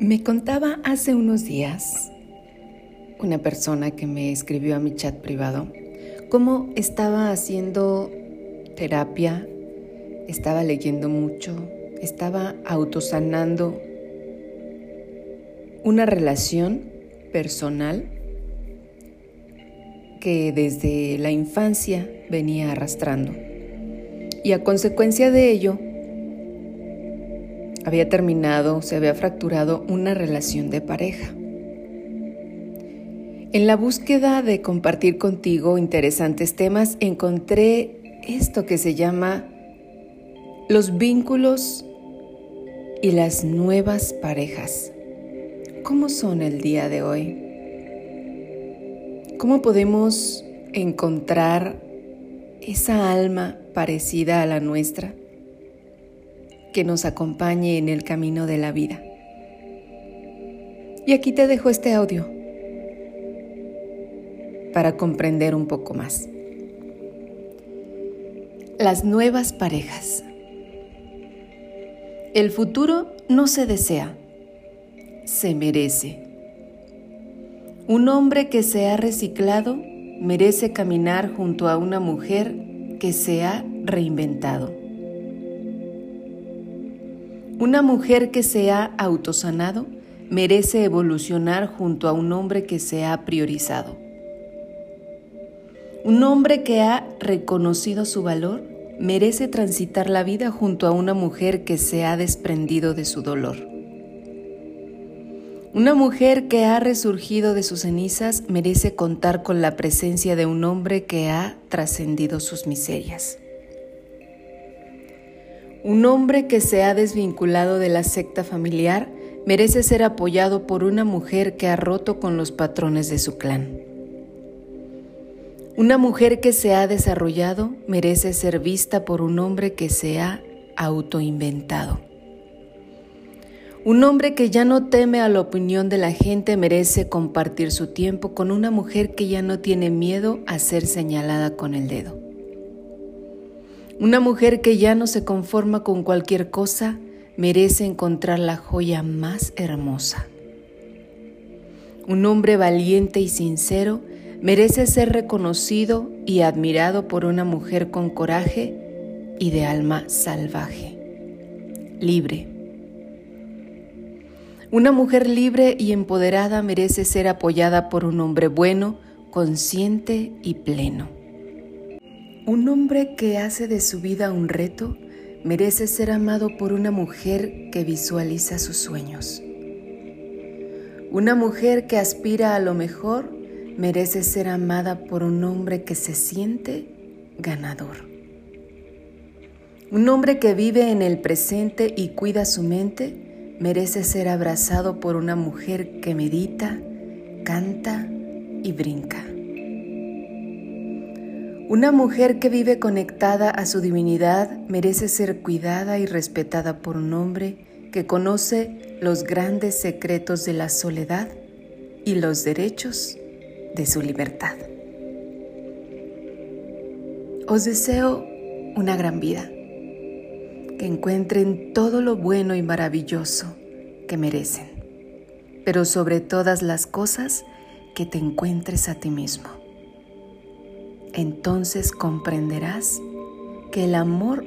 Me contaba hace unos días una persona que me escribió a mi chat privado cómo estaba haciendo terapia, estaba leyendo mucho, estaba autosanando una relación personal que desde la infancia venía arrastrando. Y a consecuencia de ello, había terminado, se había fracturado una relación de pareja. En la búsqueda de compartir contigo interesantes temas, encontré esto que se llama los vínculos y las nuevas parejas. ¿Cómo son el día de hoy? ¿Cómo podemos encontrar esa alma parecida a la nuestra? Que nos acompañe en el camino de la vida. Y aquí te dejo este audio para comprender un poco más. Las nuevas parejas. El futuro no se desea, se merece. Un hombre que se ha reciclado merece caminar junto a una mujer que se ha reinventado. Una mujer que se ha autosanado merece evolucionar junto a un hombre que se ha priorizado. Un hombre que ha reconocido su valor merece transitar la vida junto a una mujer que se ha desprendido de su dolor. Una mujer que ha resurgido de sus cenizas merece contar con la presencia de un hombre que ha trascendido sus miserias. Un hombre que se ha desvinculado de la secta familiar merece ser apoyado por una mujer que ha roto con los patrones de su clan. Una mujer que se ha desarrollado merece ser vista por un hombre que se ha autoinventado. Un hombre que ya no teme a la opinión de la gente merece compartir su tiempo con una mujer que ya no tiene miedo a ser señalada con el dedo. Una mujer que ya no se conforma con cualquier cosa merece encontrar la joya más hermosa. Un hombre valiente y sincero merece ser reconocido y admirado por una mujer con coraje y de alma salvaje, libre. Una mujer libre y empoderada merece ser apoyada por un hombre bueno, consciente y pleno. Un hombre que hace de su vida un reto merece ser amado por una mujer que visualiza sus sueños. Una mujer que aspira a lo mejor merece ser amada por un hombre que se siente ganador. Un hombre que vive en el presente y cuida su mente merece ser abrazado por una mujer que medita, canta y brinca. Una mujer que vive conectada a su divinidad merece ser cuidada y respetada por un hombre que conoce los grandes secretos de la soledad y los derechos de su libertad. Os deseo una gran vida, que encuentren todo lo bueno y maravilloso que merecen, pero sobre todas las cosas que te encuentres a ti mismo entonces comprenderás que el amor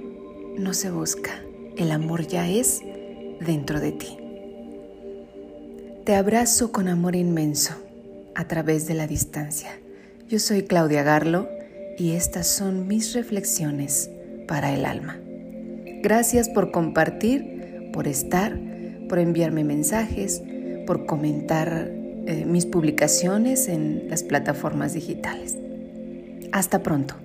no se busca, el amor ya es dentro de ti. Te abrazo con amor inmenso a través de la distancia. Yo soy Claudia Garlo y estas son mis reflexiones para el alma. Gracias por compartir, por estar, por enviarme mensajes, por comentar eh, mis publicaciones en las plataformas digitales. Hasta pronto.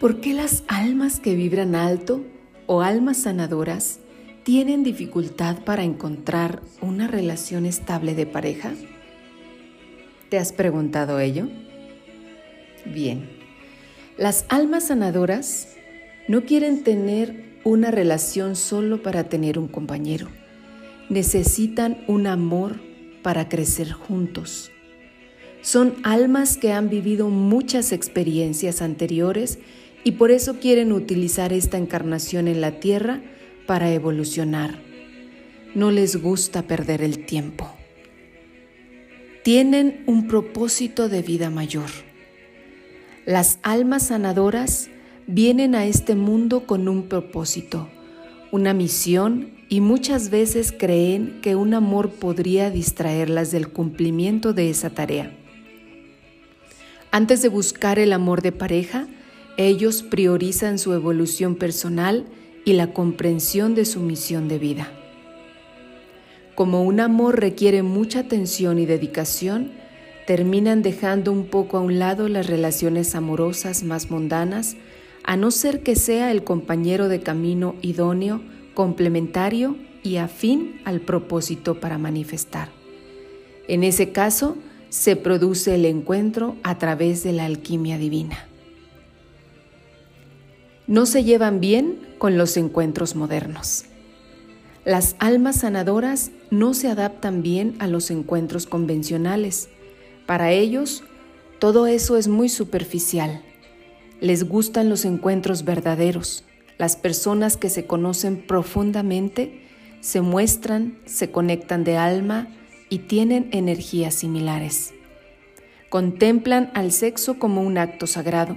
¿Por qué las almas que vibran alto o almas sanadoras tienen dificultad para encontrar una relación estable de pareja? ¿Te has preguntado ello? Bien, las almas sanadoras no quieren tener una relación solo para tener un compañero necesitan un amor para crecer juntos. Son almas que han vivido muchas experiencias anteriores y por eso quieren utilizar esta encarnación en la Tierra para evolucionar. No les gusta perder el tiempo. Tienen un propósito de vida mayor. Las almas sanadoras vienen a este mundo con un propósito, una misión y muchas veces creen que un amor podría distraerlas del cumplimiento de esa tarea. Antes de buscar el amor de pareja, ellos priorizan su evolución personal y la comprensión de su misión de vida. Como un amor requiere mucha atención y dedicación, terminan dejando un poco a un lado las relaciones amorosas más mundanas, a no ser que sea el compañero de camino idóneo, complementario y afín al propósito para manifestar. En ese caso, se produce el encuentro a través de la alquimia divina. No se llevan bien con los encuentros modernos. Las almas sanadoras no se adaptan bien a los encuentros convencionales. Para ellos, todo eso es muy superficial. Les gustan los encuentros verdaderos. Las personas que se conocen profundamente se muestran, se conectan de alma y tienen energías similares. Contemplan al sexo como un acto sagrado.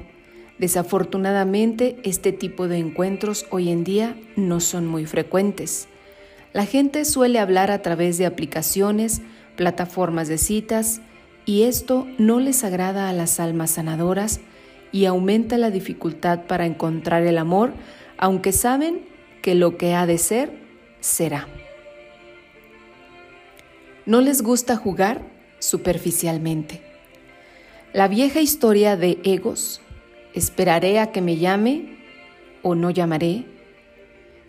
Desafortunadamente, este tipo de encuentros hoy en día no son muy frecuentes. La gente suele hablar a través de aplicaciones, plataformas de citas, y esto no les agrada a las almas sanadoras y aumenta la dificultad para encontrar el amor, aunque saben que lo que ha de ser, será. No les gusta jugar superficialmente. La vieja historia de egos, esperaré a que me llame o no llamaré,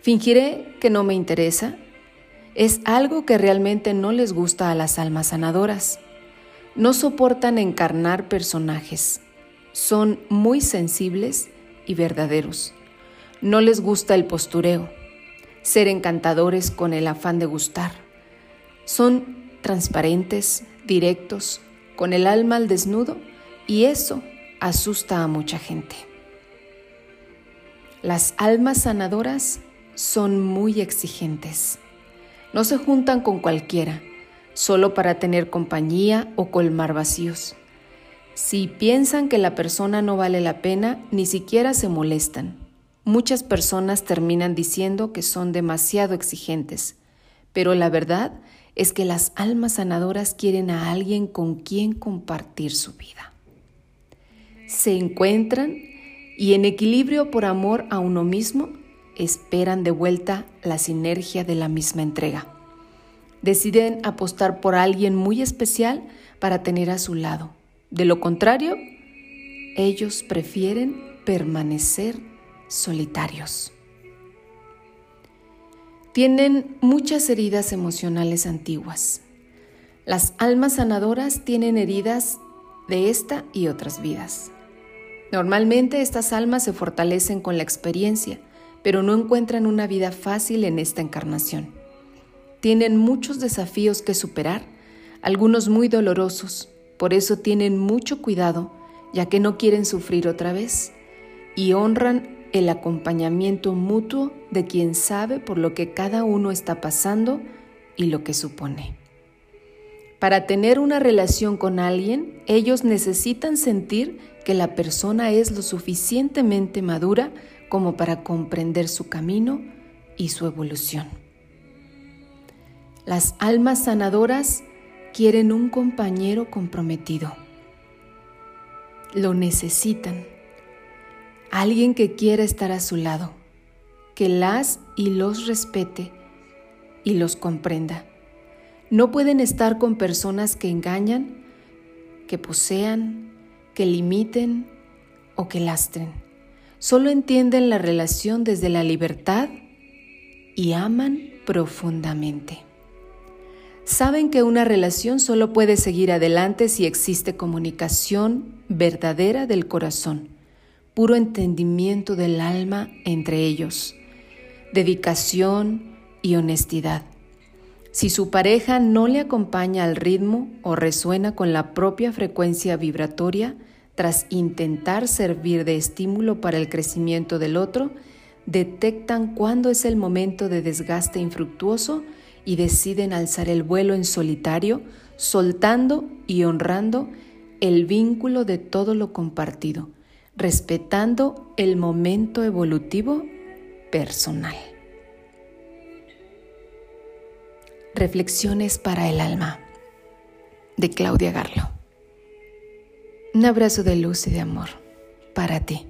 fingiré que no me interesa, es algo que realmente no les gusta a las almas sanadoras. No soportan encarnar personajes, son muy sensibles y verdaderos. No les gusta el postureo, ser encantadores con el afán de gustar. Son transparentes, directos, con el alma al desnudo, y eso asusta a mucha gente. Las almas sanadoras son muy exigentes. No se juntan con cualquiera, solo para tener compañía o colmar vacíos. Si piensan que la persona no vale la pena, ni siquiera se molestan. Muchas personas terminan diciendo que son demasiado exigentes, pero la verdad es que las almas sanadoras quieren a alguien con quien compartir su vida. Se encuentran y en equilibrio por amor a uno mismo, esperan de vuelta la sinergia de la misma entrega. Deciden apostar por alguien muy especial para tener a su lado. De lo contrario, ellos prefieren permanecer solitarios. Tienen muchas heridas emocionales antiguas. Las almas sanadoras tienen heridas de esta y otras vidas. Normalmente estas almas se fortalecen con la experiencia, pero no encuentran una vida fácil en esta encarnación. Tienen muchos desafíos que superar, algunos muy dolorosos, por eso tienen mucho cuidado, ya que no quieren sufrir otra vez, y honran el acompañamiento mutuo de quien sabe por lo que cada uno está pasando y lo que supone. Para tener una relación con alguien, ellos necesitan sentir que la persona es lo suficientemente madura como para comprender su camino y su evolución. Las almas sanadoras quieren un compañero comprometido. Lo necesitan alguien que quiera estar a su lado, que las y los respete y los comprenda. No pueden estar con personas que engañan, que posean, que limiten o que lastren. Solo entienden la relación desde la libertad y aman profundamente. Saben que una relación solo puede seguir adelante si existe comunicación verdadera del corazón puro entendimiento del alma entre ellos, dedicación y honestidad. Si su pareja no le acompaña al ritmo o resuena con la propia frecuencia vibratoria, tras intentar servir de estímulo para el crecimiento del otro, detectan cuándo es el momento de desgaste infructuoso y deciden alzar el vuelo en solitario, soltando y honrando el vínculo de todo lo compartido, respetando el momento evolutivo personal. Reflexiones para el alma de Claudia Garlo. Un abrazo de luz y de amor para ti.